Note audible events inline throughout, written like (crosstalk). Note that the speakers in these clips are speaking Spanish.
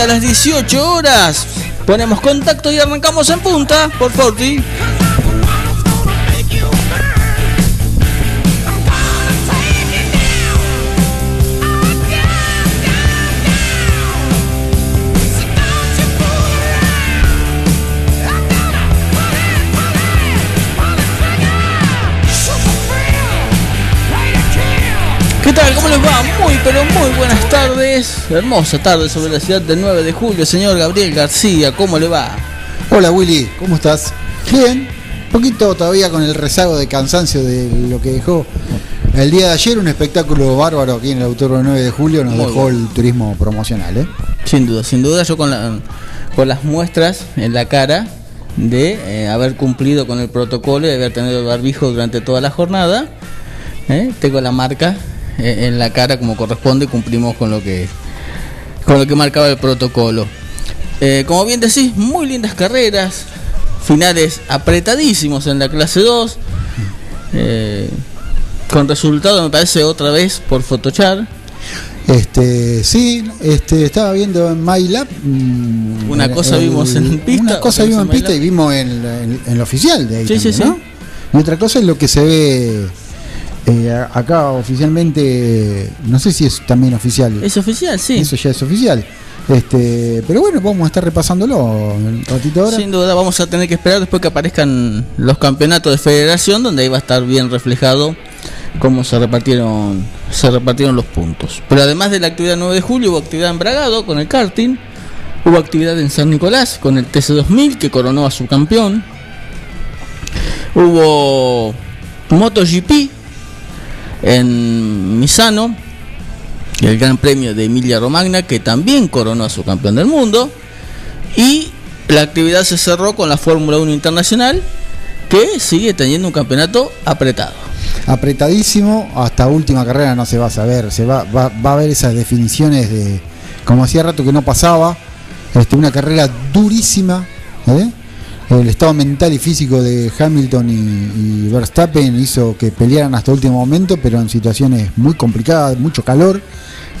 Pasadita las 18 horas. Ponemos contacto y arrancamos en punta por Forti. ¿Qué tal? ¿Cómo les va? Muy, pero muy buenas tardes. Hermosa tarde sobre la ciudad del 9 de julio. Señor Gabriel García, ¿cómo le va? Hola Willy, ¿cómo estás? Bien, un poquito todavía con el rezago de cansancio de lo que dejó el día de ayer, un espectáculo bárbaro aquí en el Autódromo 9 de julio, nos Muy dejó bueno. el turismo promocional, ¿eh? Sin duda, sin duda, yo con, la- con las muestras en la cara de eh, haber cumplido con el protocolo y haber tenido el barbijo durante toda la jornada. ¿eh? Tengo la marca en la cara como corresponde, cumplimos con lo que con lo que marcaba el protocolo. Eh, como bien decís, muy lindas carreras, finales apretadísimos en la clase 2, eh, con resultado me parece otra vez por Photochar. Este, sí, este, estaba viendo en MyLab. mm, Una el- cosa vimos en pista, Una cosa vimos en pista y vimos en, en- oficial de ahí. Sí, sí, ¿no? Y otra cosa es lo que se ve eh, acá oficialmente. No sé si es también oficial. Es oficial, sí. Eso ya es oficial. Este, pero bueno, vamos a estar repasándolo un ratito ahora. Sin duda vamos a tener que esperar después que aparezcan los campeonatos de federación donde ahí va a estar bien reflejado cómo se repartieron se repartieron los puntos. Pero además de la actividad 9 de julio hubo actividad en Bragado con el karting, hubo actividad en San Nicolás con el TC2000 que coronó a su campeón. Hubo MotoGP en Misano, el Gran Premio de Emilia Romagna que también coronó a su campeón del mundo. Y la actividad se cerró con la Fórmula 1 Internacional, que sigue teniendo un campeonato apretado. Apretadísimo, hasta última carrera no se va a saber, se va, va, va a haber esas definiciones de, como hacía rato que no pasaba, este, una carrera durísima, ¿eh? El estado mental y físico de Hamilton y, Verstappen hizo que pelearan hasta último momento, pero en situaciones muy complicadas, mucho calor.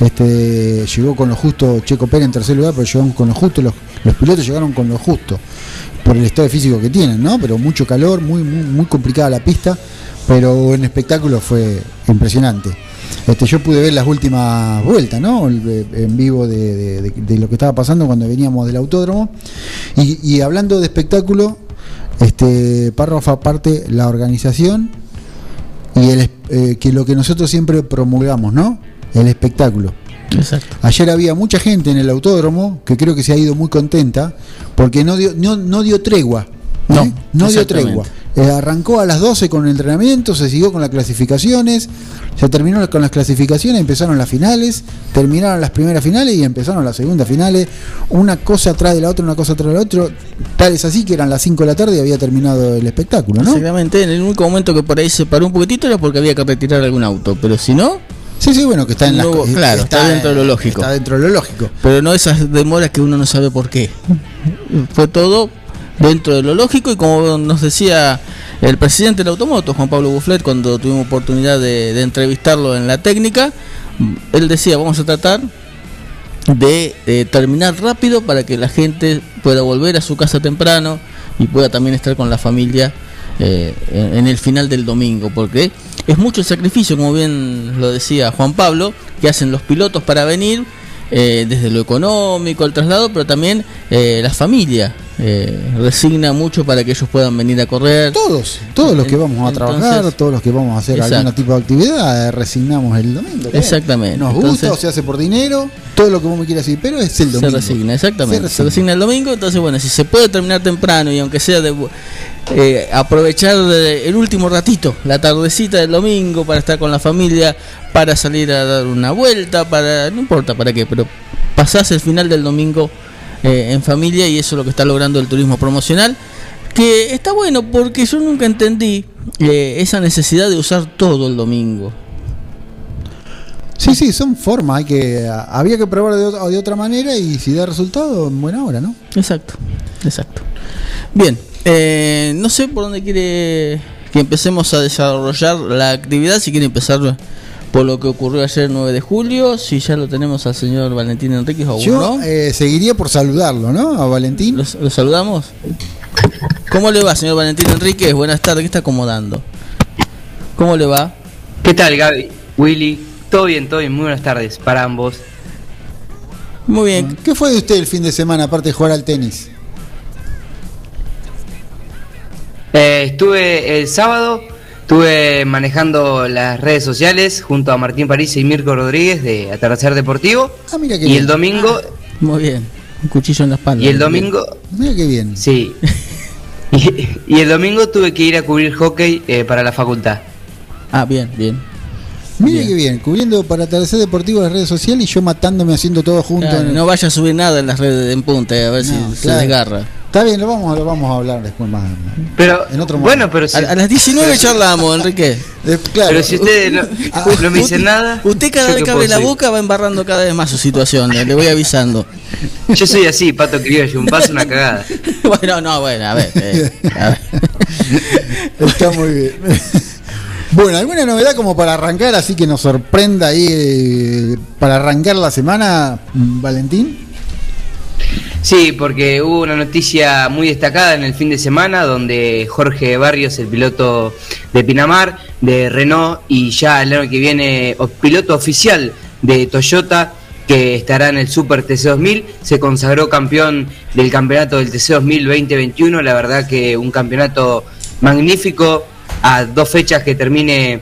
Este, llegó con lo justo Checo Pérez en tercer lugar, pero llegó con lo justo, los, los pilotos llegaron con lo justo, por el estado físico que tienen, ¿no? Pero mucho calor, muy, muy, muy complicada la pista, pero en espectáculo fue impresionante. Este, yo pude ver las últimas vueltas, ¿no? El- En vivo de, de- de- de lo que estaba pasando cuando veníamos del autódromo. Y, y hablando de espectáculo, este párrafo aparte, la organización y el, eh, que lo que nosotros siempre promulgamos, ¿no? El espectáculo. Exacto. Ayer había mucha gente en el autódromo que creo que se ha ido muy contenta porque no dio, no, no dio tregua. ¿eh? No, no dio tregua. Eh, arrancó a las 12 con el entrenamiento, se siguió con las clasificaciones, se terminó con las clasificaciones, empezaron las finales, terminaron las primeras finales y empezaron las segundas finales, una cosa atrás de la otra, una cosa atrás de la otra, tal es así que eran las 5 de la tarde y había terminado el espectáculo, ¿no? Exactamente, en el único momento que por ahí se paró un poquitito era porque había que retirar algún auto, pero si no, Sí, sí, bueno, que está en co- claro, está dentro de lo lógico. Está dentro de lo lógico. pero no esas demoras que uno no sabe por qué. Fue todo dentro de lo lógico y como nos decía el presidente del automoto, Juan Pablo Bufflet, cuando tuvimos oportunidad de, entrevistarlo en la técnica, él decía, vamos a tratar de eh, terminar rápido para que la gente pueda volver a su casa temprano y pueda también estar con la familia eh, en, el final del domingo, porque es mucho sacrificio, como bien lo decía Juan Pablo, que hacen los pilotos para venir, eh, desde lo económico, el traslado, pero también eh, la familia, eh, resigna mucho para que ellos puedan venir a correr. Todos, todos los que vamos a trabajar, Entonces- todos los que vamos a hacer Exacto. algún tipo de actividad, eh, resignamos el domingo. Exactamente. Nos gusta Entonces- o se hace por dinero, todo lo que vos me quieras decir, pero es el Se domingo. resigna, exactamente. Se Se resigna. el domingo, entonces bueno, si se puede terminar temprano y aunque sea de eh, aprovechar eh, el último ratito, la tardecita del domingo para estar con la familia, para salir a dar una vuelta, para no importa para qué, pero pasás el final del domingo eh, en familia y eso es lo que está logrando el turismo promocional. Que está bueno porque yo nunca entendí eh, esa necesidad de usar todo el domingo. Sí, sí, son formas, hay que, había que probar de, de otra manera y si da resultado, en buena hora, ¿no? Exacto, exacto. Bien, eh, no sé por dónde quiere que empecemos a desarrollar la actividad, si quiere empezar por lo que ocurrió ayer 9 de julio, si ya lo tenemos al señor Valentín Enríquez o Yo no. eh, seguiría por saludarlo, ¿no? A Valentín. ¿Lo, lo saludamos? ¿Cómo le va, señor Valentín Enríquez? Buenas tardes, ¿qué está acomodando? ¿Cómo le va? ¿Qué tal, Gaby? Willy, todo bien, todo bien. Muy buenas tardes para ambos. Muy bien, ¿Qué fue de usted el fin de semana, aparte de jugar al tenis? Eh, estuve el sábado, estuve manejando las redes sociales junto a Martín París y Mirko Rodríguez de Atardecer Deportivo. Ah, mira qué Y bien. el domingo, muy bien. Un cuchillo en la espalda. y el domingo, Mira qué bien. sí. (laughs) Y, y el domingo tuve que ir a cubrir hockey eh, para la facultad. Ah, bien, bien. Mira Bien. qué bien, cubriendo para Atardecer Deportivo en las redes sociales y yo matándome haciendo todo junto. Claro, en el- no vaya a subir nada en las redes de en punta, eh, a ver No, si se claro. desgarra. Está bien, lo vamos, lo vamos a hablar después más. Pero, En otro bueno, momento. pero si, A, a las 19 charlamos, Enrique. Eh, claro, pero si ustedes (laughs) no, no me dicen nada. Usted cada ¿yo vez que abre la boca va embarrando cada vez más su situación, le le voy avisando. (laughs) Yo soy así, pato criollo, un paso, una cagada. (laughs) bueno, no, bueno, a ver. eh, a ver. Está muy bien. Bueno, ¿alguna novedad como para arrancar, así que nos sorprenda ahí, eh, para arrancar la semana, Valentín? Sí, porque hubo una noticia muy destacada en el fin de semana donde Jorge Barrios, el piloto de Pinamar, de Renault y ya el año que viene piloto oficial de Toyota que estará en el Super TC2000, se consagró campeón del campeonato del TC2000 2021, la verdad que un campeonato magnífico a dos fechas que termine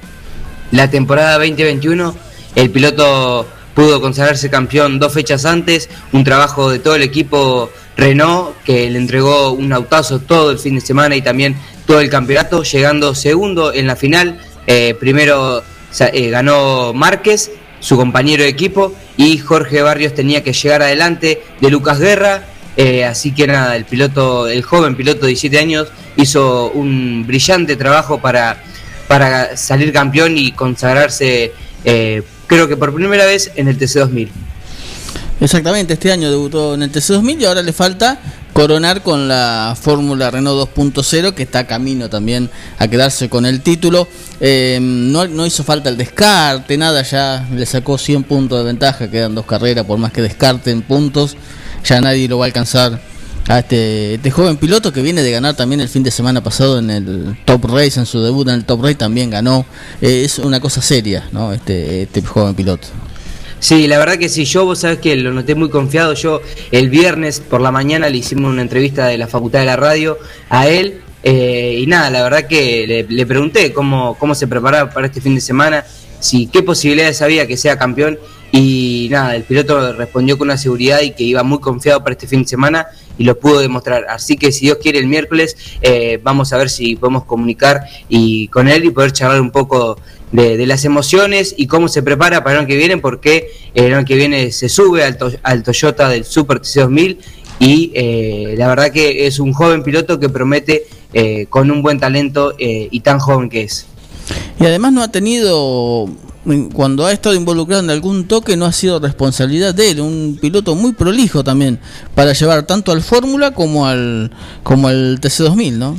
la temporada 2021, el piloto pudo consagrarse campeón dos fechas antes, un trabajo de todo el equipo Renault que le entregó un autazo todo el fin de semana y también todo el campeonato, llegando segundo en la final. Eh, primero eh, ganó Márquez, su compañero de equipo, y Jorge Barrios tenía que llegar adelante de Lucas Guerra. Eh, así que nada, el piloto, el joven piloto de 17 años hizo un brillante trabajo para, para salir campeón y consagrarse, creo que por primera vez en el TC2000. Exactamente, este año debutó en el TC2000 y ahora le falta coronar con la Fórmula Renault 2.0 que está camino también a quedarse con el título. Eh, no, no hizo falta el descarte, nada, ya le sacó 100 puntos de ventaja, quedan dos carreras, por más que descarten puntos, ya nadie lo va a alcanzar a este, este joven piloto que viene de ganar también el fin de semana pasado en el Top Race, en su debut en el Top Race también ganó. Eh, es una cosa seria, ¿no? Este, este joven piloto. Sí, la verdad que sí, yo vos sabés que lo noté muy confiado. Yo el viernes por la mañana le hicimos una entrevista de la Facultad de la Radio a él. eh, y nada, la verdad que le, pregunté cómo, cómo se preparaba para este fin de semana, si qué posibilidades había que sea campeón. Y nada, el piloto respondió con una seguridad y que iba muy confiado para este fin de semana y lo pudo demostrar. Así que si Dios quiere el miércoles eh, vamos a ver si podemos comunicar y con él y poder charlar un poco de, las emociones y cómo se prepara para el año que viene, porque el año que viene se sube al, To- al Toyota del Super TC2000 y eh, la verdad que es un joven piloto que promete eh, con un buen talento eh, y tan joven que es. Y además no ha tenido, cuando ha estado involucrado en algún toque, no ha sido responsabilidad de él. Un piloto muy prolijo también para llevar tanto al Fórmula como al, como al TC2000, ¿no?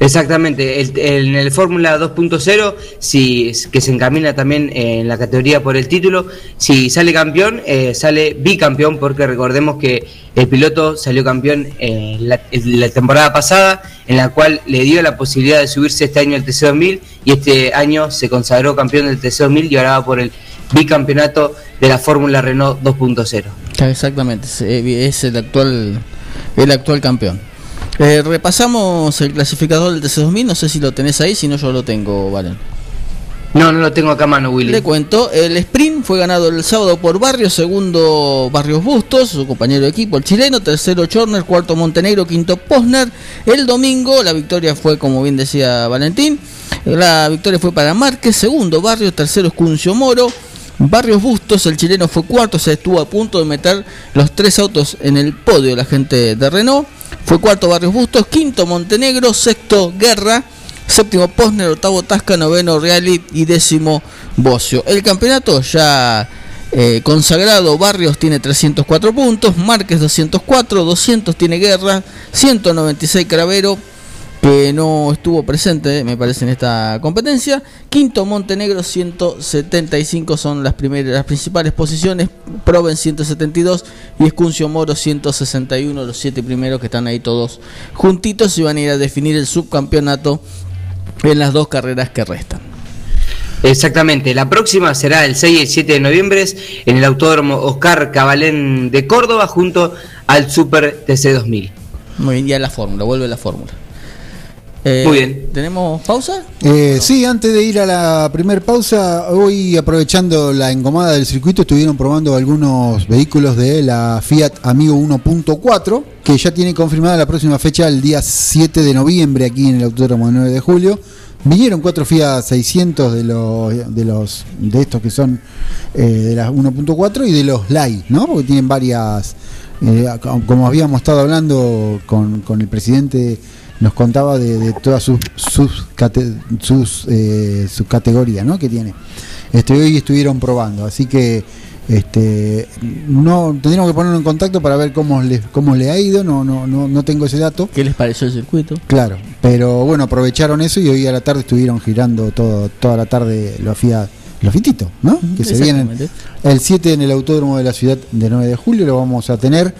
Exactamente, el- en el Fórmula 2.0, si que se encamina también en la categoría por el título, si sale campeón, eh, sale bicampeón, porque recordemos que el piloto salió campeón en la, temporada pasada, en la cual le dio la posibilidad de subirse este año al TC2000 y este año se consagró campeón del TC2000 y ahora va por el bicampeonato de la Fórmula Renault 2.0. Claro, Exactamente, es el actual el actual campeón. Eh, repasamos el clasificador del TC2000, no sé si lo tenés ahí, si no yo lo tengo, Valen. No, no lo tengo acá a mano, Willy. Le cuento, el sprint fue ganado el sábado por Barrios, segundo Barrios Bustos, su compañero de equipo, el chileno, tercero Chorner, cuarto Montenegro, quinto Posner. El domingo la victoria fue, como bien decía Valentín, la victoria fue para Márquez, segundo Barrios, tercero Escuncio Moro. Barrios Bustos, el chileno fue cuarto, se estuvo a punto de meter los tres autos en el podio la gente de Renault. Fue cuarto Barrios Bustos, quinto Montenegro, sexto Guerra, séptimo Posner, octavo Tasca, noveno Reali y décimo Bocio. El campeonato ya eh, consagrado, Barrios tiene 304 puntos, Márquez 204, 200 tiene Guerra, 196 Cravero, que no estuvo presente, me parece, en esta competencia. Quinto Montenegro 175 son las primeras, las principales posiciones. Proven 172 y Escuncio Moro 161, los siete primeros que están ahí todos juntitos y van a ir a definir el subcampeonato en las dos carreras que restan. Exactamente, la próxima será el 6 y el 7 de noviembre en el Autódromo Oscar Cabalén de Córdoba junto al Super TC 2000. Muy bien, ya la fórmula, vuelve la fórmula. Eh, Muy bien. ¿Tenemos pausa? Eh, sí, antes de ir a la primer pausa, hoy aprovechando la engomada del circuito, estuvieron probando algunos vehículos de la Fiat Amigo 1.4, que ya tiene confirmada la próxima fecha, el día 7 de noviembre, aquí en el Autódromo de 9 de julio. Vinieron cuatro Fiat 600 de los de los de estos que son eh, de las 1.4 y de los Light, ¿no? Porque tienen varias, eh, como habíamos estado hablando con, con el presidente nos contaba de, de todas sus sus, cate- sus, eh, ¿no? que tiene. Este, hoy estuvieron probando, así que este no tendríamos que ponerlo en contacto para ver cómo le, cómo le ha ido, no, no, no, no tengo ese dato. ¿Qué les pareció el circuito? Claro, pero bueno, aprovecharon eso y hoy a la tarde estuvieron girando todo, toda la tarde los Fiat, los Fititos, ¿no? Que se vienen el 7 en el autódromo de la ciudad de 9 de julio, lo vamos a tener,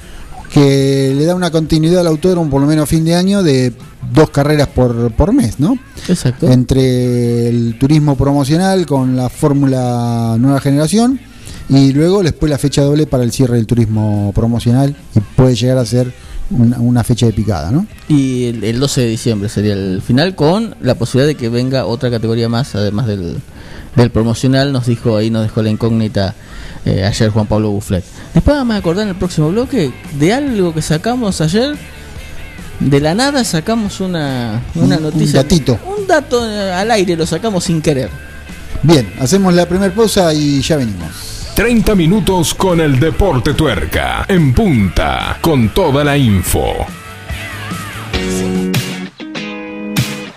que le da una continuidad al autódromo por lo menos a fin de año de dos carreras por, por mes, ¿no? Exacto. Entre el turismo promocional con la fórmula nueva generación y luego después la fecha doble para el cierre del turismo promocional y puede llegar a ser una, una fecha de picada, ¿no? Y el, el 12 de diciembre sería el final con la posibilidad de que venga otra categoría más, además del, del promocional. Nos dijo ahí, nos dejó la incógnita eh, ayer Juan Pablo Bufflet. Después vamos a acordar en el próximo bloque de algo que sacamos ayer. De la nada sacamos una, una Un- un noticia. datito. Un dato eh, al aire, lo sacamos sin querer. Bien, hacemos la primera pausa y ya venimos. 30 minutos con el deporte tuerca. En punta, con toda la info.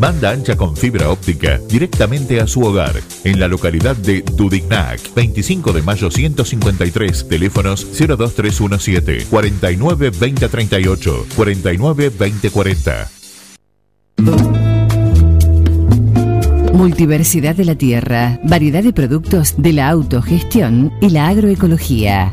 Banda ancha con fibra óptica directamente a su hogar. En la localidad de Dudignac, 25 de mayo 153, teléfonos 02317 49 2038 49 2040. Multiversidad de la tierra, variedad de productos de la autogestión y la agroecología.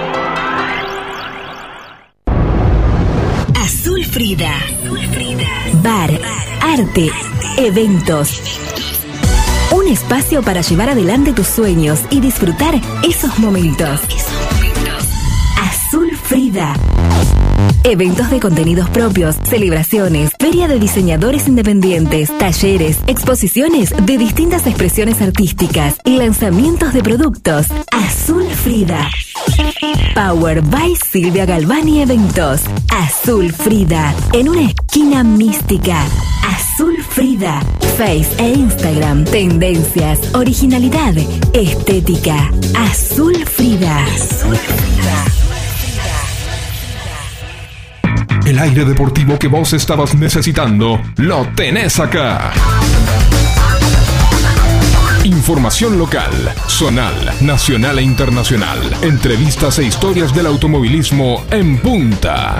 Frida. Bar, arte, eventos. Un espacio para llevar adelante tus sueños y disfrutar esos momentos. Azul Frida. Eventos de contenidos propios, celebraciones, feria de diseñadores independientes, talleres, exposiciones de distintas expresiones artísticas y lanzamientos de productos. Azul Frida. Power by Silvia Galvani Eventos. Azul Frida. En una esquina mística. Azul Frida. Face e Instagram. Tendencias, originalidad, estética. Azul Frida. Azul Frida. El aire deportivo que vos estabas necesitando, lo tenés acá. Información local, zonal, nacional e internacional. Entrevistas e historias del automovilismo en punta.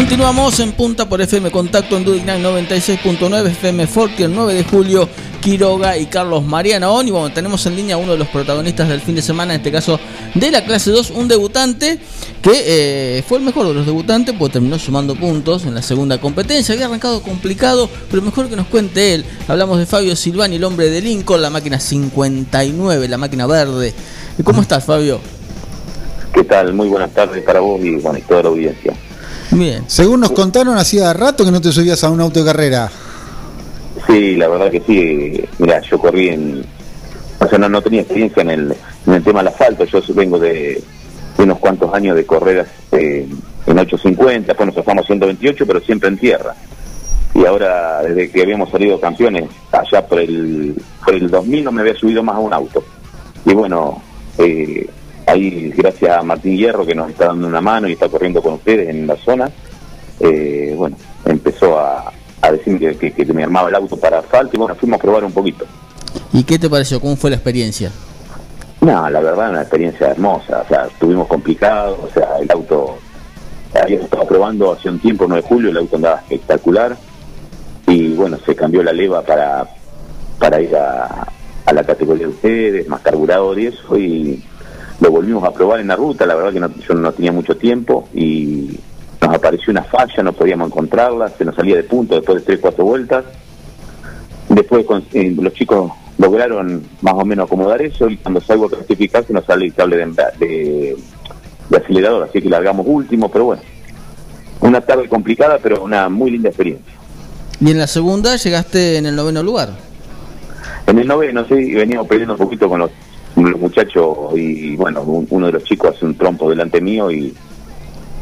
Continuamos en punta por FM Contacto en Dudignan 96.9 FM Forti el 9 de julio. Quiroga y Carlos Mariano. Y bueno, tenemos en línea uno de los protagonistas del fin de semana, en este caso de la clase 2, un debutante que eh, fue el mejor de los debutantes, porque terminó sumando puntos en la segunda competencia. Había arrancado complicado, pero mejor que nos cuente él. Hablamos de Fabio Silvani, el hombre de Lincoln, la máquina 59, la máquina verde. ¿Cómo estás, Fabio? ¿Qué tal? Muy buenas tardes para vos y, bueno, y toda la audiencia. Bien. Según nos contaron, hacía rato que no te subías a un auto de carrera. Sí, la verdad que sí. Mira, yo corrí en. O sea, no, no tenía experiencia en el, en el tema del asfalto. Yo vengo de, de unos cuantos años de correras eh, en 850, después nos pasamos 128, pero siempre en tierra. Y ahora, desde que habíamos salido campeones, allá por el, por el 2000 no me había subido más a un auto. Y bueno, eh, ahí gracias a Martín Hierro que nos está dando una mano y está corriendo con ustedes en la zona, eh, bueno, empezó a, a decirme que, que- que me armaba el auto para asfalto y bueno, fuimos a probar un poquito. ¿Y qué te pareció? ¿Cómo fue la experiencia? No, la verdad, una experiencia hermosa. O sea, estuvimos complicados. O sea, el auto. Habíamos estado probando hace un tiempo, 9 de julio, el auto andaba espectacular. Y bueno, se cambió la leva para, para ir a, a la categoría de ustedes, más carburador y eso. Y lo volvimos a probar en la ruta. La verdad que no- yo no tenía mucho tiempo y nos apareció una falla, no podíamos encontrarla. Se nos salía de punto después de 3, 4 vueltas. Después con- eh, los chicos lograron más o menos acomodar eso y cuando salgo a clasificar se nos sale el cable de, de, de acelerador, así que largamos último, pero bueno, una tarde complicada, pero una muy linda experiencia. Y en la segunda llegaste en el noveno lugar. En el noveno, sí, veníamos peleando un poquito con los, los muchachos y bueno, un- uno de los chicos hace un trompo delante mío y,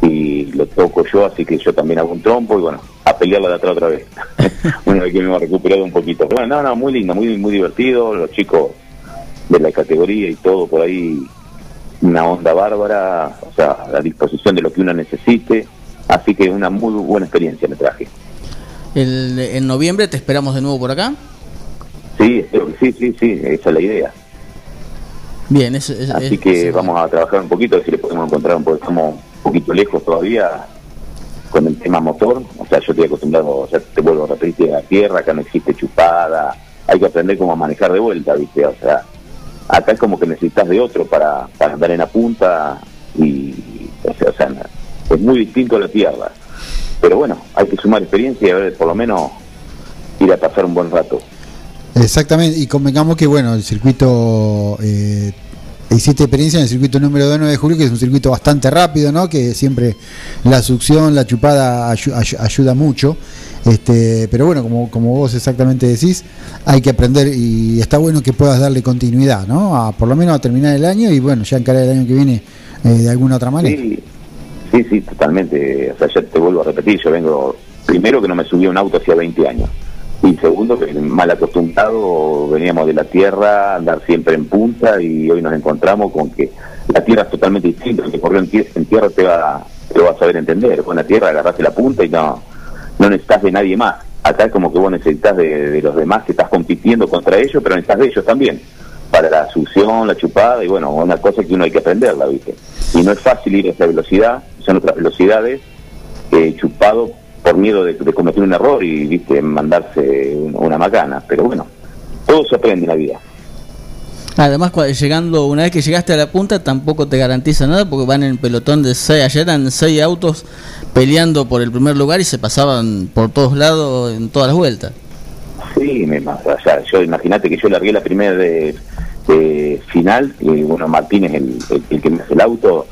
y lo toco yo, así que yo también hago un trompo y bueno, a pelearla de atrás otra vez. (laughs) una vez que me hemos recuperado un poquito. Pero bueno, no, no, muy lindo, muy, muy divertido, los chicos de la categoría y todo por ahí, una onda bárbara, o sea, a disposición de lo que uno necesite, así que una muy buena experiencia me traje. El, en noviembre te esperamos de nuevo por acá. Sí, sí, sí, sí, esa es la idea. Bien, eso, es- Así es- que es- vamos a trabajar un poquito, a ver si le podemos encontrar un poco, estamos un poquito lejos todavía con el tema motor, o sea, yo estoy acostumbrado, o sea, te vuelvo a repetir, a tierra, acá no existe chupada, hay que aprender cómo manejar de vuelta, ¿viste? O sea, acá es como que necesitas de otro para, para andar en la punta y, o sea, o sea, es muy distinto a la tierra. Pero bueno, hay que sumar experiencia y a ver, por lo menos ir a pasar un buen rato. Exactamente, y convengamos que bueno, el circuito, eh, hiciste experiencia en el circuito número 2 9 de julio, que es un circuito bastante rápido, ¿no? Que siempre la succión, la chupada ayu- ayu- ayuda mucho. Este, pero bueno, como, como vos exactamente decís, hay que aprender y está bueno que puedas darle continuidad, ¿no? A, por lo menos a terminar el año y bueno, ya encarar el año que viene eh, de alguna otra manera. Sí, sí, totalmente. O sea, te vuelvo a repetir, yo vengo, primero que no me subí a un auto hacía 20 años. Y segundo, que mal acostumbrado, veníamos de la tierra, andar siempre en punta y hoy nos encontramos con que la tierra es totalmente distinta. El que corrió en, en tierra te va, te va a saber entender. Con la tierra agarraste la punta y no, no necesitas de nadie más. Acá como que vos necesitas de, de los demás que estás compitiendo contra ellos, pero necesitas de ellos también. Para la succión, la chupada, y bueno, una cosa que uno hay que aprenderla, ¿viste? Y no es fácil ir a esa velocidad, son otras velocidades, eh, chupado por miedo de, de cometer un error y, ¿viste? Mandarse una macana. Pero bueno, todo se aprende en la vida. Además, llegando una vez que llegaste a la punta, tampoco te garantiza nada porque van en pelotón de seis. Ayer eran seis autos peleando por el primer lugar y se pasaban por todos lados en todas las vueltas. Sí, me, o sea, yo imagínate que yo largué la primera de, de final, y bueno, Martín es el, el- el que me hace el auto,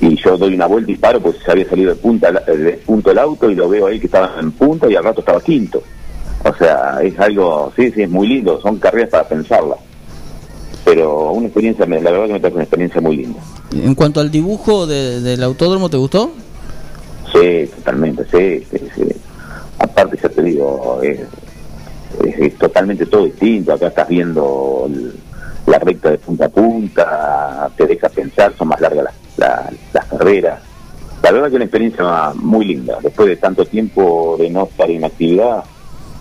y yo doy una vuelta y paro, pues se había salido de punta de punto el auto y lo veo ahí que estaba en punta y al rato estaba quinto. O sea, es algo, sí, sí, es muy lindo, son carreras para pensarlas. Pero una experiencia, la verdad que me trae una experiencia muy linda. En cuanto al dibujo de- del autódromo, ¿te gustó? Sí, totalmente, sí, sí, sí. Aparte, ya te digo, es, es- es totalmente todo distinto. Acá estás viendo el- la recta de punta a punta, te deja pensar, son más largas las, la- las carreras. La verdad que una experiencia muy linda. Después de tanto tiempo de no estar en actividad,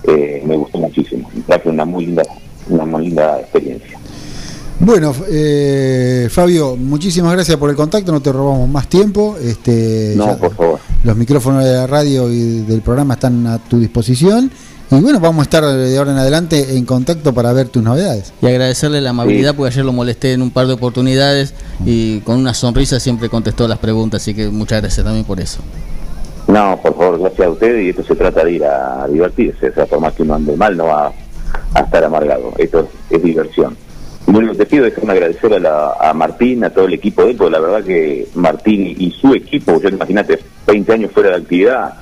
eh, me gustó muchísimo. Traje una muy linda, una muy linda experiencia. Bueno, eh, Fabio, muchísimas gracias por el contacto, no te robamos más tiempo. Este, No, ya- por favor. los micrófonos de la radio y del programa están a tu disposición. Y bueno, vamos a estar de ahora en adelante en contacto para ver tus novedades. Y agradecerle la amabilidad Sí. porque ayer lo molesté en un par de oportunidades y con una sonrisa siempre contestó las preguntas, así que muchas gracias también por eso. No, por favor, gracias a ustedes y esto se trata de ir a divertirse, o sea, por más que uno ande mal no va a estar amargado, esto es, es diversión. Que te pido es déjame agradecer a, la- a Martín, a todo el equipo de él, porque la verdad que Martín y su equipo, yo imagínate, 20 años fuera de actividad,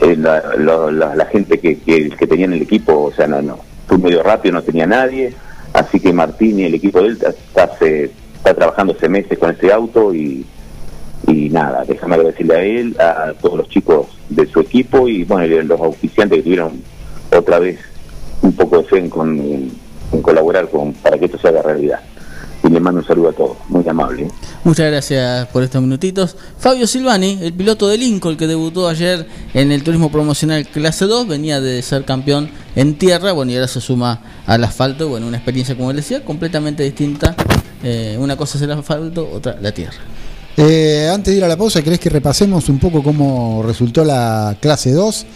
eh, la, gente que, que, que tenía en el equipo, o sea, no, no, fue medio rápido, no tenía nadie, así que Martín y el equipo de él está, está trabajando hace meses con este auto y y nada, déjame agradecerle a él, a todos los chicos de su equipo y bueno, los auspiciantes que tuvieron otra vez un poco de fe en, con- colaborar con para que esto se haga realidad. Y le mando un saludo a todos, muy amable. ¿eh? Muchas gracias por estos minutitos. Fabio Silvani, el piloto de Lincoln que debutó ayer en el turismo promocional clase 2, venía de ser campeón en tierra, bueno, y ahora se suma al asfalto, bueno, una experiencia, como él decía, completamente distinta. Eh, una cosa es el asfalto, otra la tierra. Eh, antes de ir a la pausa, ¿querés que repasemos un poco cómo resultó la clase 2?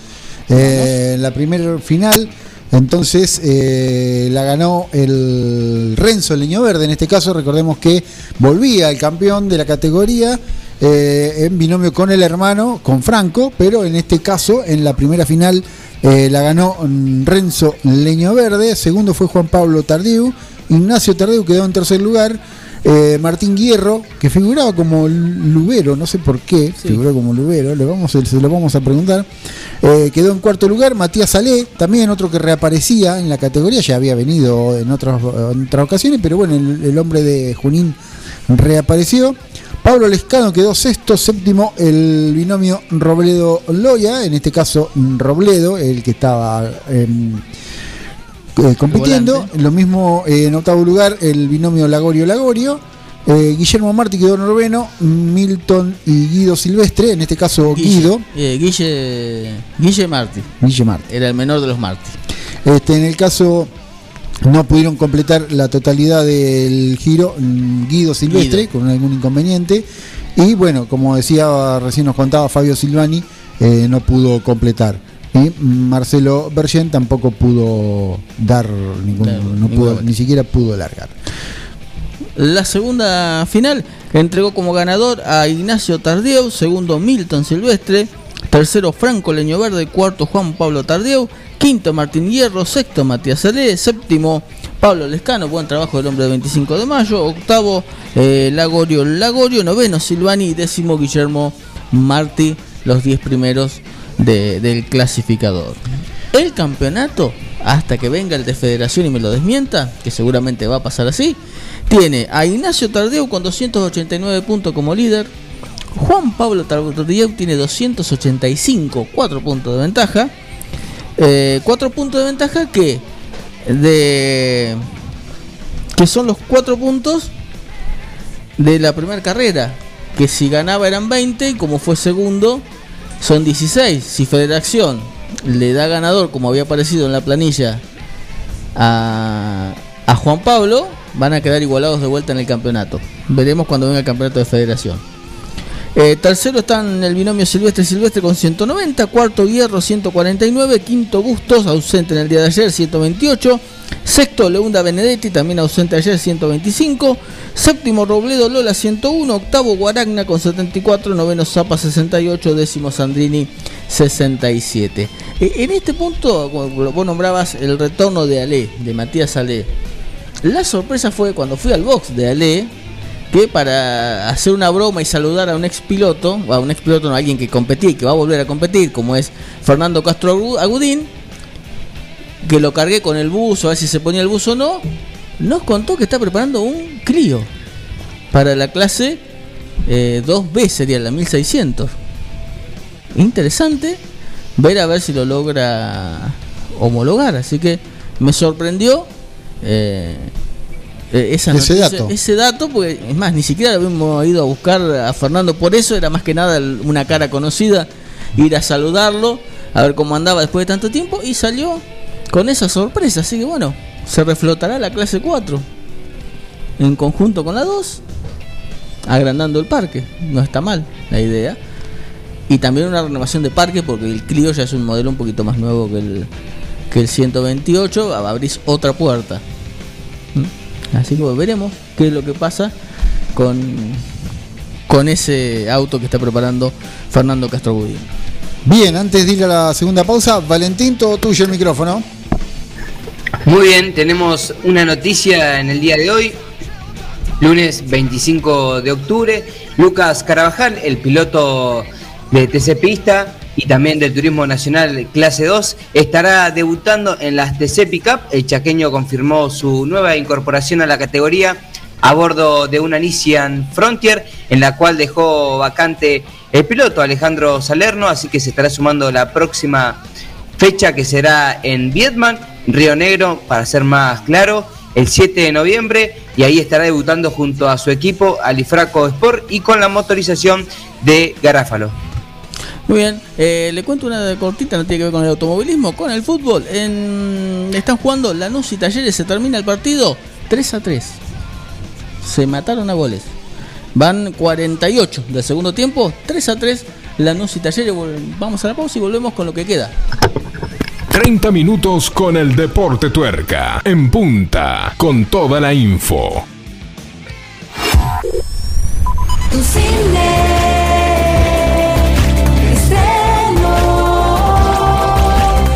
Eh, la primera final, entonces eh, la ganó el Renzo Leño Verde. En este caso, recordemos que volvía el campeón de la categoría eh, en binomio con el hermano, con Franco, pero en este caso, en la primera final, eh, la ganó Renzo Leño Verde. Segundo fue Juan Pablo Tardiu. Ignacio Tardiu quedó en tercer lugar. Eh, Martín Hierro, que figuraba como Lubero, no sé por qué, figuró como Lubero, le vamos, se lo vamos a preguntar. Eh, quedó en cuarto lugar Matías Salé, también otro que reaparecía en la categoría, ya había venido en otras, en otras ocasiones, pero bueno, el, el hombre de Junín reapareció. Pablo Lescano quedó sexto, séptimo el binomio Robledo-Loya, en este caso Robledo, el que estaba em, eh, compitiendo. Lo mismo eh, en octavo lugar el binomio Lagorio-Lagorio. Eh, Guillermo Martí quedó noveno, Milton y Guido Silvestre, en este caso Guido. Guille, Guille Martí. Guille Martí. Era el menor de los Martí. Este, en el caso no pudieron completar la totalidad del giro mm, Guido Silvestre Guido. con algún inconveniente. Y bueno, como decía, recién nos contaba Fabio Silvani, eh, no pudo completar. Y Marcelo Bergen tampoco pudo dar ningún, Claro, no pudo, ni siquiera pudo largar. La segunda final entregó como ganador a Ignacio Tardieu, segundo Milton Silvestre, tercero Franco Leño Verde, cuarto Juan Pablo Tardieu, quinto Martín Hierro, sexto Matías Alé, séptimo Pablo Lescano, buen trabajo del hombre de 25 de mayo, octavo eh, Lagorio Lagorio, noveno Silvani décimo Guillermo Martí, los 10 primeros de- del clasificador. El campeonato, hasta que venga el de federación y me lo desmienta, que seguramente va a pasar así, tiene a Ignacio Tardeu con 289 puntos como líder. Juan Pablo Tardeu tiene 285, 4 puntos de ventaja. 4 puntos de ventaja que de que son los 4 puntos de la primera carrera, que si ganaba eran 20 y como fue segundo son 16. Si Federación le da ganador, como había aparecido en la planilla, a, Juan Pablo, van a quedar igualados de vuelta en el campeonato. Veremos cuando venga el campeonato de Federación. Eh, tercero están el binomio Silvestre Silvestre con 190, cuarto Hierro 149, quinto Bustos, ausente en el día de ayer 128, sexto Leunda Benedetti, también ausente ayer 125, séptimo Robledo Lola 101, octavo Guaragna con 74, noveno Zapa 68, décimo Sandrini 67. Eh, en este punto, vos nombrabas el retorno de Ale, de Matías Ale. La sorpresa fue cuando fui al box de Ale, que para hacer una broma y saludar a un ex piloto, a un ex piloto, no, a alguien que competía que va a volver a competir, como es Fernando Castro Agu- Agudín, que lo cargué con el buzo, a ver si se ponía el buzo o no, nos contó que está preparando un Clio para la clase eh, 2B, sería la 1600. Interesante ver a ver si lo logra homologar, así que me sorprendió. eh, eh, esa Ese noticia- dato. ese dato, porque es más, ni siquiera habíamos ido a buscar a Fernando por eso, era más que nada una cara conocida, ir a saludarlo, a ver cómo andaba después de tanto tiempo, y salió con esa sorpresa, así que bueno, se reflotará la clase 4 en conjunto con la 2, agrandando el parque, no está mal la idea. Y también una renovación de parque, porque el Clio ya es un modelo un poquito más nuevo que el, que el 128, abrís otra puerta. Así que veremos qué es lo que pasa con, con ese auto que está preparando Fernando Castro Budín. Bien, antes de ir a la segunda pausa, Valentín, todo tuyo el micrófono. Muy bien, tenemos una noticia en el día de hoy, lunes 25 de octubre. Lucas Carabajal, el piloto de TC Pista y también del Turismo Nacional Clase 2, estará debutando en las TC Pickup. El chaqueño confirmó su nueva incorporación a la categoría a bordo de una Nissan Frontier, en la cual dejó vacante el piloto Alejandro Salerno, así que se estará sumando la próxima fecha que será en Vietnam, Río Negro, para ser más claro, el 7 de noviembre, y ahí estará debutando junto a su equipo Alifraco Sport y con la motorización de Garáfalo. Muy bien, eh, le cuento una de cortita, no tiene que ver con el automovilismo, con el fútbol. En, están jugando Lanús y Talleres, se termina el partido 3 a 3. Se mataron a goles. Van 48 del segundo tiempo, 3 a 3. Lanús y Talleres, vamos a la pausa y volvemos con lo que queda. 30 minutos con el Deporte Tuerca. En punta, con toda la info. Tu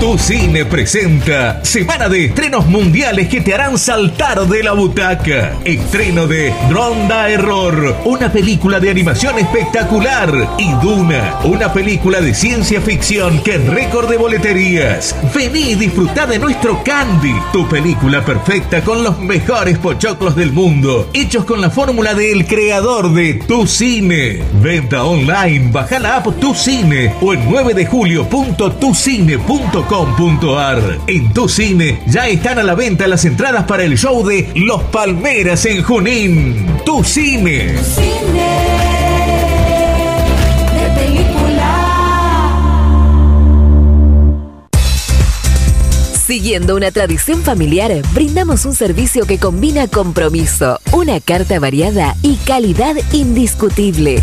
Tu Cine presenta Semana de estrenos mundiales que te harán saltar de la butaca. Estreno de Ronda Error, una película de animación espectacular. Y Duna, una película de ciencia ficción que es récord de boleterías. Vení y disfrutá de nuestro Candy, tu película perfecta con los mejores pochoclos del mundo, hechos con la fórmula del creador de Tu Cine. Venta online, baja la app Tu Cine o en 9 de julio.tucine.com cine.com.ar. En tu cine ya están a la venta las entradas para el show de Los Palmeras en Junín. Tu cine. de película. Siguiendo una tradición familiar, brindamos un servicio que combina compromiso, una carta variada y calidad indiscutible.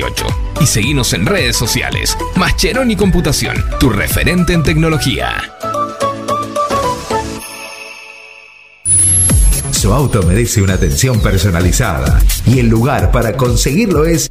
y seguinos en redes sociales. Mascheroni Computación, tu referente en tecnología. Su auto merece una atención personalizada y el lugar para conseguirlo es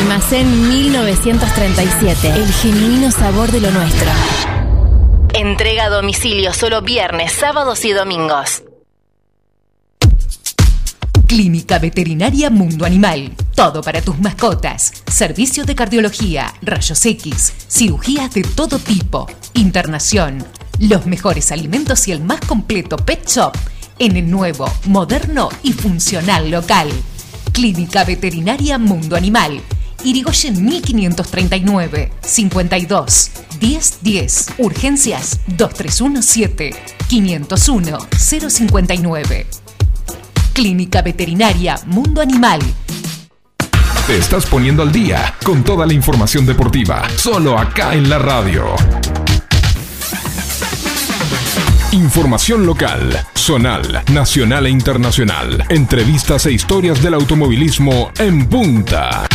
Almacén 1937. El genuino sabor de lo nuestro. Entrega a domicilio solo viernes, sábados y domingos. Clínica Veterinaria Mundo Animal. Todo para tus mascotas. Servicios de cardiología, rayos X, cirugías de todo tipo, internación. Los mejores alimentos y el más completo pet shop en el nuevo, moderno y funcional local. Clínica Veterinaria Mundo Animal. Irigoyen 1539 52 1010. Urgencias 2317 501 059. Clínica Veterinaria Mundo Animal. Te estás poniendo al día con toda la información deportiva, solo acá en la radio. Información local, zonal, nacional e internacional. Entrevistas e historias del automovilismo en punta.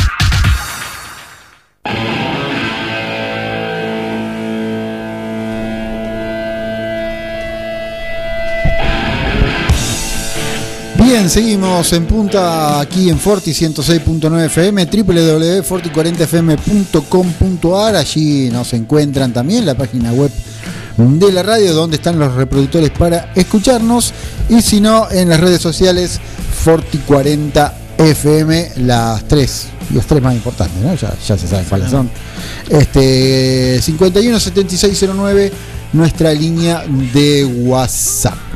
Seguimos en punta aquí en Forti 106.9 FM, www.forti40fm.com.ar. Allí nos encuentran también la página web de la radio donde están los reproductores para escucharnos y si no en las redes sociales Forti40 FM, las tres, los tres más importantes, ¿no? Ya, ya se saben cuáles son. Este 517609, nuestra línea de WhatsApp.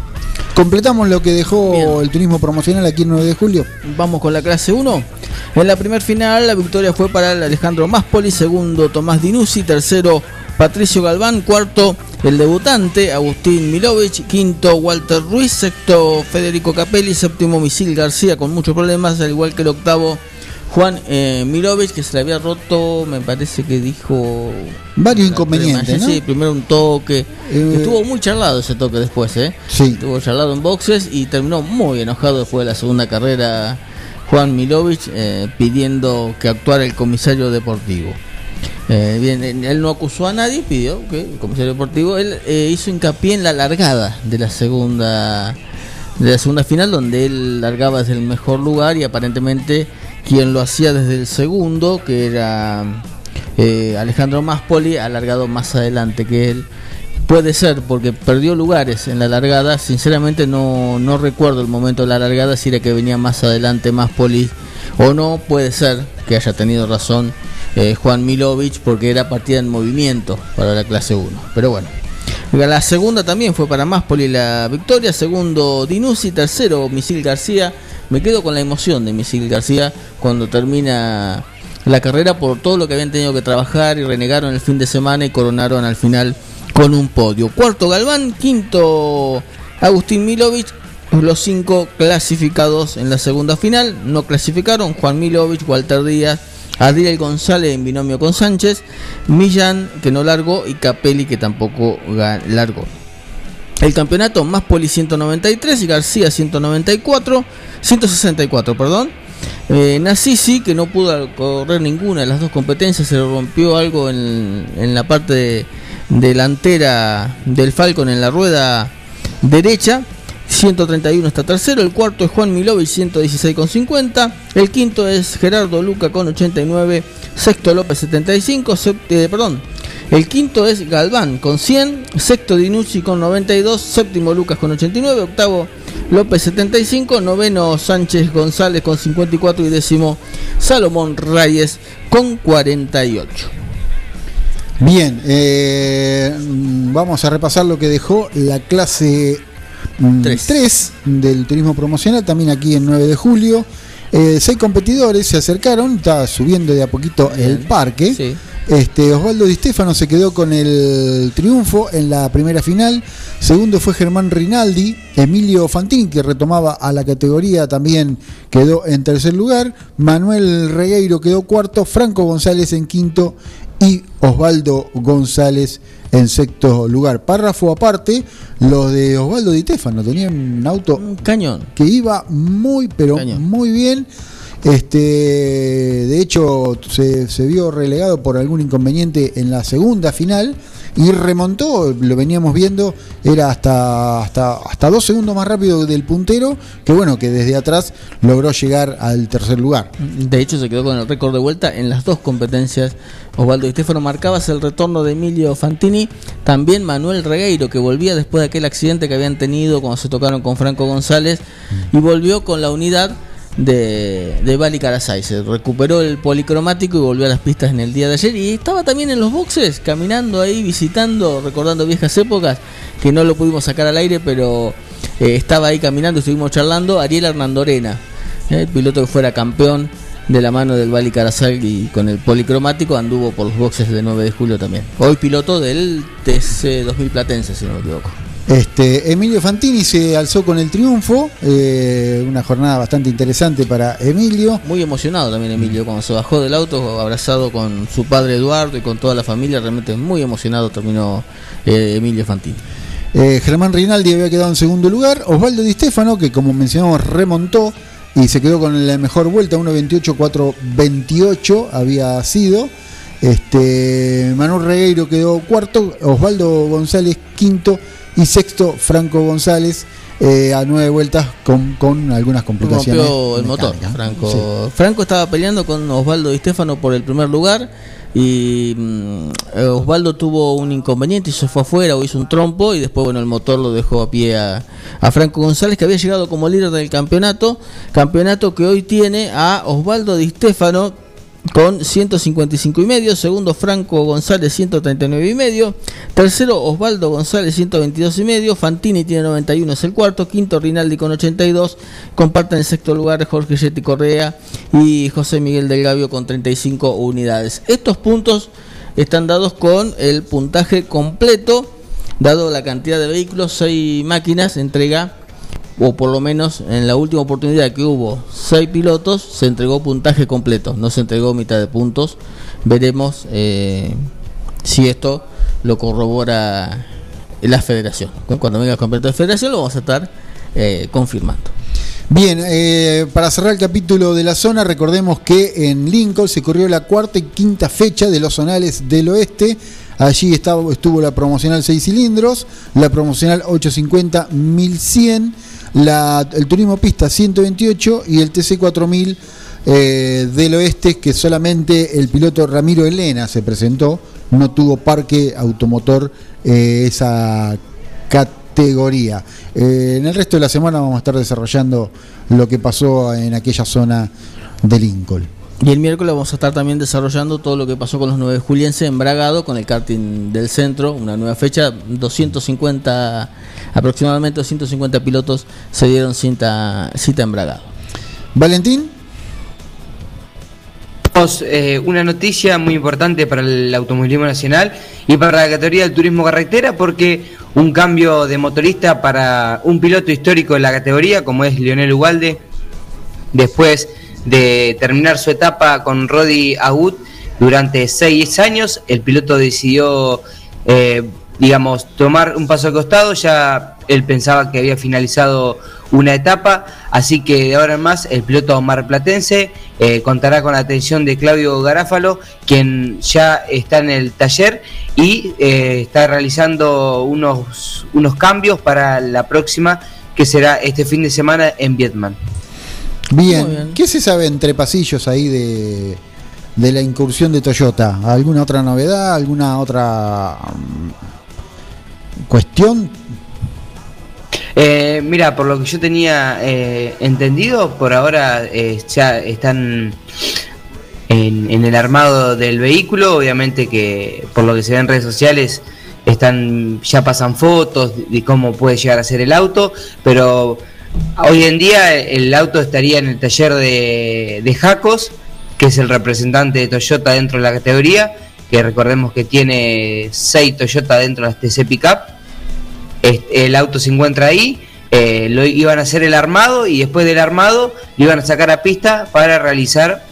Completamos lo que dejó el turismo promocional aquí el 9 de julio. Vamos con la clase 1. En la primer final la victoria fue para el Alejandro Maspoli, segundo Tomás Dinucci, tercero Patricio Galván, cuarto el debutante Agustín Milovich, quinto Walter Ruiz, sexto Federico Capelli, séptimo Misil García con muchos problemas, al igual que el octavo Juan eh, Milovich que se le había roto, me parece que dijo Varios inconvenientes, ¿no? Sí, primero un toque. Eh, estuvo muy charlado ese toque después, ¿eh? Sí. Estuvo charlado en boxes y terminó muy enojado después de la segunda carrera Juan Milovich eh, pidiendo que actuara el comisario deportivo. Eh, bien, en- él no acusó a nadie, pidió que el comisario deportivo, él eh, hizo hincapié en la largada de la segunda de la segunda final donde él largaba desde el mejor lugar y aparentemente quien lo hacía desde el segundo, que era eh, Alejandro Maspoli, ha largado más adelante que él. Puede ser porque perdió lugares en la largada, sinceramente no, no recuerdo el momento de la largada, si era que venía más adelante Maspoli o no, puede ser que haya tenido razón eh, Juan Milovich porque era partida en movimiento para la clase 1. Pero bueno, la segunda también fue para Maspoli la victoria, segundo Dinucci, tercero Misil García. Me quedo con la emoción de Misil García cuando termina la carrera por todo lo que habían tenido que trabajar y renegaron el fin de semana y coronaron al final con un podio. Cuarto Galván, quinto Agustín Milovich, los cinco clasificados en la segunda final. No clasificaron Juan Milovich, Walter Díaz, Adriel González en binomio con Sánchez, Millán que no largó y Capelli que tampoco largó. El campeonato más Poli 193 y García 194, 164, perdón. Eh, Nasisi, que no pudo correr ninguna de las dos competencias, se rompió algo en, en la parte de- delantera del Falcon en la rueda derecha. 131 está tercero, el cuarto es Juan Milovich 116,50, el quinto es Gerardo Luca con 89, sexto López 75, sept- eh, perdón, el quinto es Galván con 100, sexto Dinucci con 92, séptimo Lucas con 89, octavo López 75, noveno Sánchez González con 54 y décimo Salomón Reyes con 48. Bien, eh, mm, vamos a repasar lo que dejó la clase 3 del turismo promocional, también aquí en 9 de julio. Eh, seis competidores se acercaron, está subiendo de a poquito el parque. Este, Osvaldo Di Stefano se quedó con el triunfo en la primera final. Segundo fue Germán Rinaldi. Emilio Fantini, que retomaba a la categoría, también quedó en tercer lugar. Manuel Regueiro quedó cuarto. Franco González en quinto. Y Osvaldo González en sexto lugar. Párrafo aparte, los de Osvaldo Di Stefano tenían un auto cañón que iba muy, pero muy bien. Este, de hecho, se, vio relegado por algún inconveniente en la segunda final y remontó, lo veníamos viendo, era hasta, hasta, hasta dos segundos más rápido del puntero, que bueno, que desde atrás logró llegar al tercer lugar. De hecho, se quedó con el récord de vuelta en las dos competencias. Osvaldo Di Stefano marcabas el retorno de Emilio Fantini. También Manuel Regueiro, que volvía después de aquel accidente que habían tenido cuando se tocaron con Franco González. Y volvió con la unidad de, de Bali Carasay. Se recuperó el policromático y volvió a las pistas en el día de ayer. Y estaba también en los boxes, caminando ahí, visitando, recordando viejas épocas, que no lo pudimos sacar al aire, pero eh, estaba ahí caminando, estuvimos charlando. Ariel Hernandorena, eh, el piloto que fuera campeón de la mano del Bali Carasal y con el policromático anduvo por los boxes de 9 de julio también. Hoy piloto del TC 2000 Platense, si no me equivoco. Este, Emilio Fantini se alzó con el triunfo, eh, una jornada bastante interesante para Emilio. Muy emocionado también Emilio cuando se bajó del auto, abrazado con su padre Eduardo y con toda la familia, realmente muy emocionado terminó eh, Emilio Fantini. Eh, Germán Rinaldi había quedado en segundo lugar. Osvaldo Di Stefano, que como mencionamos remontó y se quedó con la mejor vuelta, 1.28.428 había sido. Este, Manuel Regueiro quedó cuarto, Osvaldo González quinto y sexto Franco González eh, a nueve vueltas con, con algunas complicaciones. Rompió el motor. Franco. Sí. Franco estaba peleando con Osvaldo Di Stefano por el primer lugar y mm, eh, Osvaldo tuvo un inconveniente y se fue afuera o hizo un trompo y después bueno el motor lo dejó a pie a, a Franco González que había llegado como líder del campeonato, campeonato que hoy tiene a Osvaldo Di Stefano con 155 y medio, segundo Franco González 139 y medio, tercero Osvaldo González 122 y medio, Fantini tiene 91 es el cuarto, quinto Rinaldi con 82, comparten el sexto lugar Jorge Yeti Correa y José Miguel del Gavio con 35 unidades. Estos puntos están dados con el puntaje completo, dado la cantidad de vehículos, 6 máquinas, entrega o por lo menos en la última oportunidad que hubo seis pilotos, se entregó puntaje completo, no se entregó mitad de puntos. Veremos eh, si esto lo corrobora la federación. Cuando venga el campeonato de federación lo vamos a estar eh, confirmando. Bien, eh, para cerrar el capítulo de la zona, recordemos que en Lincoln se corrió la cuarta y quinta fecha de los zonales del oeste. Allí estaba, estuvo la promocional 6 cilindros, la promocional 850-1100, el turismo pista 128 y el TC 4000 eh, del oeste, que solamente el piloto Ramiro Elena se presentó, no tuvo parque automotor eh, esa categoría. Eh, en el resto de la semana vamos a estar desarrollando lo que pasó en aquella zona de Lincoln. Y el miércoles vamos a estar también desarrollando todo lo que pasó con los 9 julienses en Bragado, con el karting del centro, una nueva fecha, 250, aproximadamente 250 pilotos se dieron cita, cita en Bragado. Valentín. Tenemos eh, una noticia muy importante para el automovilismo nacional y para la categoría del turismo carretera porque un cambio de motorista para un piloto histórico de la categoría como es Leonel Ugalde después de terminar su etapa con Rodi Agut durante seis años. El piloto decidió eh, digamos tomar un paso al costado. Ya él pensaba que había finalizado una etapa, así que de ahora en más el piloto marplatense eh, contará con la atención de Claudio Garáfalo, quien ya está en el taller y eh, está realizando unos, unos cambios para la próxima, que será este fin de semana en Vietnam. Bien. ¿qué se sabe entre pasillos ahí de, de la incursión de Toyota? ¿Alguna otra novedad? ¿Alguna otra mm, cuestión? Eh, mira, por lo que yo tenía eh, entendido, por ahora eh, ya están en, en el armado del vehículo, obviamente que por lo que se ve en redes sociales están ya pasan fotos de cómo puede llegar a ser el auto, pero hoy en día el auto estaría en el taller de, de Jacos, que es el representante de Toyota dentro de la categoría, que recordemos que tiene 6 Toyota dentro de las TC Pickup. El auto se encuentra ahí, eh, lo iban a hacer el armado y después del armado lo iban a sacar a pista para realizar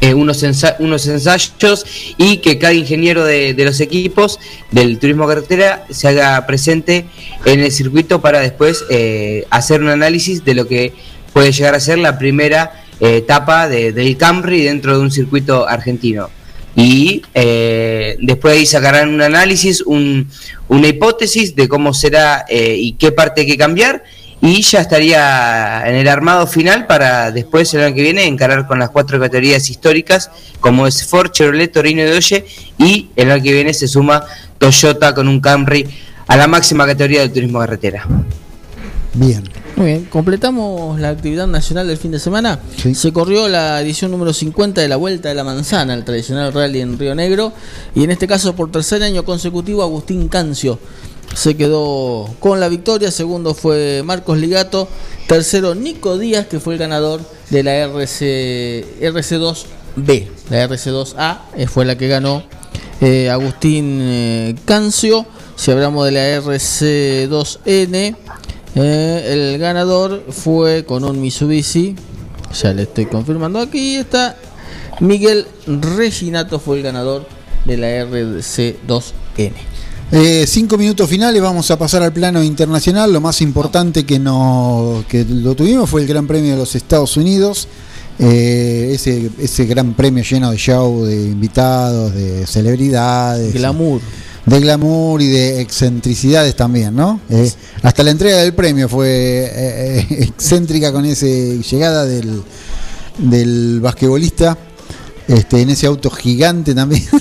eh, unos, unos ensayos y que cada ingeniero de, de los equipos del turismo carretera se haga presente en el circuito para después eh, hacer un análisis de lo que puede llegar a ser la primera eh, etapa de- del Camry dentro de un circuito argentino. Y eh, después ahí sacarán un análisis, un- una hipótesis de cómo será eh, y qué parte hay que cambiar y ya estaría en el armado final para después el año que viene encarar con las cuatro categorías históricas como es Ford, Chevrolet, Torino y Dodge y el año que viene se suma Toyota con un Camry a la máxima categoría del turismo carretera. Bien. Muy bien, completamos la actividad nacional del fin de semana. Se corrió la edición número 50 de la Vuelta de la Manzana, el tradicional rally en Río Negro. Y en este caso, por tercer año consecutivo, Agustín Cancio se quedó con la victoria. Segundo fue Marcos Ligato. Tercero, Nico Díaz, que fue el ganador de la RC, RC2B. La RC2A eh, fue la que ganó eh, Agustín eh, Cancio. Si hablamos de la RC2N, eh, el ganador fue con un Mitsubishi. Ya le estoy confirmando aquí. Está Miguel Reginato, fue el ganador de la RC2N. Eh, cinco minutos finales, vamos a pasar al plano internacional. Lo más importante que, no, que lo tuvimos fue el Gran Premio de los Estados Unidos. Eh, ese, ese gran premio lleno de show, de invitados, de celebridades. Glamour. De glamour y de excentricidades también, ¿no? Eh, hasta la entrega del premio fue eh, (laughs) excéntrica con esa llegada del, del basquetbolista este, en ese auto gigante también. (laughs)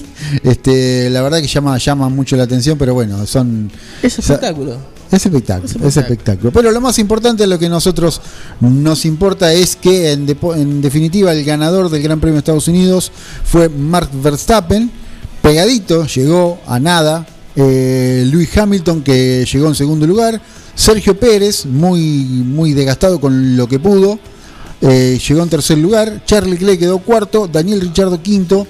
Este, la verdad que llama, llama mucho la atención, pero bueno, son. Es espectáculo. Es espectáculo, es espectáculo. Pero lo más importante, lo que a nosotros nos importa es que en, en definitiva el ganador del Gran Premio de Estados Unidos fue Mark Verstappen, pegadito, llegó a nada. Eh, Lewis Hamilton que llegó en segundo lugar. Sergio Pérez, muy, muy desgastado con lo que pudo, eh, llegó en tercer lugar. Charlie Clay quedó cuarto. Daniel Richardo quinto.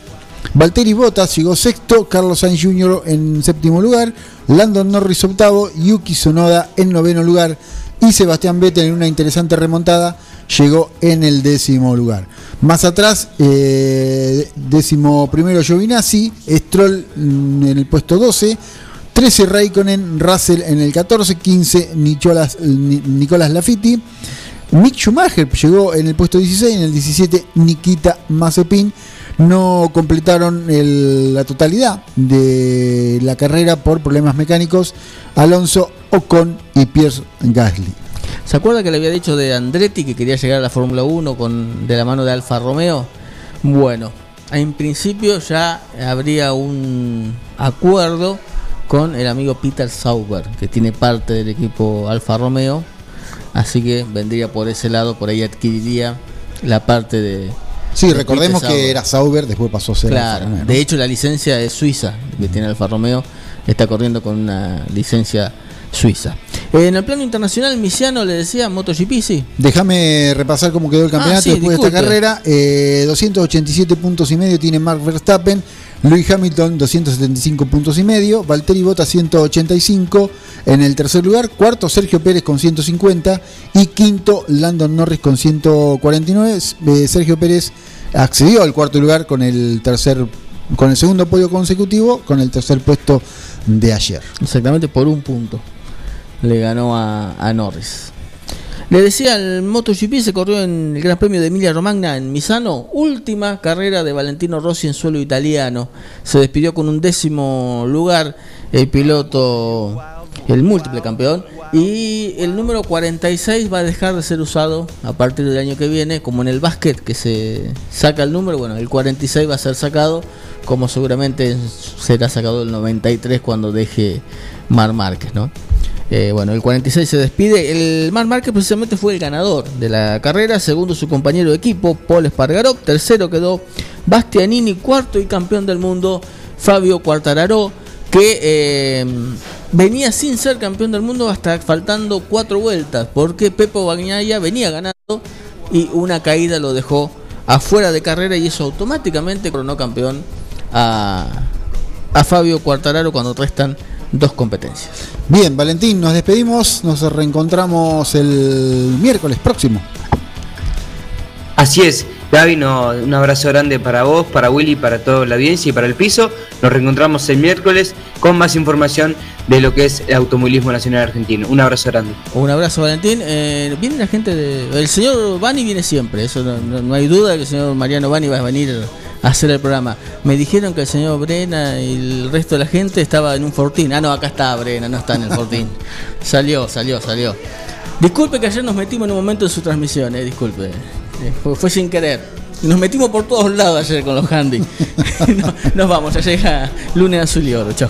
Valtteri Bottas llegó sexto, Carlos Sainz Jr. en séptimo lugar, Landon Norris octavo, Yuki Tsunoda en noveno lugar y Sebastián Vettel en una interesante remontada llegó en el décimo lugar. Más atrás, eh, décimo primero Giovinazzi, Stroll en el puesto 12, 13 Raikkonen, Russell en el 14, 15 Nicholas, Ni- Nicolás Lafitti, Mick Schumacher llegó en el puesto 16, en el 17 Nikita Mazepin. No completaron el- la totalidad de la carrera por problemas mecánicos Alonso Ocon y Pierre Gasly. ¿Se acuerda que le había dicho de Andretti que quería llegar a la Fórmula 1 con, de la mano de Alfa Romeo? Bueno, en principio ya habría un acuerdo con el amigo Peter Sauber, que tiene parte del equipo Alfa Romeo, así que vendría por ese lado, por ahí adquiriría la parte de... Sí, de recordemos que Sauber. era Sauber, después pasó a ser Claro, Romeo, ¿no? de hecho la licencia es suiza que tiene Alfa Romeo, está corriendo con una licencia suiza. En el plano internacional, Misiano le decía MotoGP, sí. Déjame repasar cómo quedó el campeonato Ah, sí, después de esta carrera. Eh, 287 puntos y medio tiene Mark Verstappen, Lewis Hamilton 275 puntos y medio, Valtteri Bottas 185 en el tercer lugar, cuarto Sergio Pérez con 150 y quinto Landon Norris con 149. Eh, Sergio Pérez accedió al cuarto lugar con el tercer con el segundo podio consecutivo, con el tercer puesto de ayer. Exactamente por un punto. Le ganó a Norris. Le decía, el MotoGP se corrió en el Gran Premio de Emilia Romagna en Misano, última carrera de Valentino Rossi en suelo italiano. Se despidió con un décimo lugar el piloto, el múltiple campeón, y el número 46 va a dejar de ser usado a partir del año que viene, como en el básquet que se saca el número, bueno, el 46 va a ser sacado, como seguramente será sacado el 93 cuando deje Mar Márquez, ¿no? Eh, bueno, el 46 se despide. El Mar Márquez precisamente fue el ganador de la carrera, segundo su compañero de equipo, Paul Espargaró. Tercero quedó Bastianini, cuarto y campeón del mundo, Fabio Quartararo, que eh, venía sin ser campeón del mundo hasta faltando cuatro vueltas, porque Pepo Bagnaia venía ganando y una caída lo dejó afuera de carrera y eso automáticamente coronó campeón a, a Fabio Quartararo cuando restan dos competencias. Bien, Valentín, nos despedimos, nos reencontramos el miércoles próximo. Así es, Gaby, no- un abrazo grande para vos, para Willy, para toda la audiencia y para el piso. Nos reencontramos el miércoles con más información de lo que es el automovilismo nacional argentino. Un abrazo grande. Un abrazo, Valentín. Eh, viene la gente de. El señor Bani viene siempre, eso no, no- no hay duda que el señor Mariano Bani va a venir a hacer el programa. Me dijeron que el señor Brena y el resto de la gente estaba en un Fortín. Ah, no, acá está Brena, no está en el Fortín. (laughs) salió, salió, salió. Disculpe que ayer nos metimos en un momento de su transmisión, eh, disculpe. Eh, fue, fue sin querer. Nos metimos por todos lados ayer con los handy. (laughs) No- nos vamos, ya llega lunes azul y oro. Chao.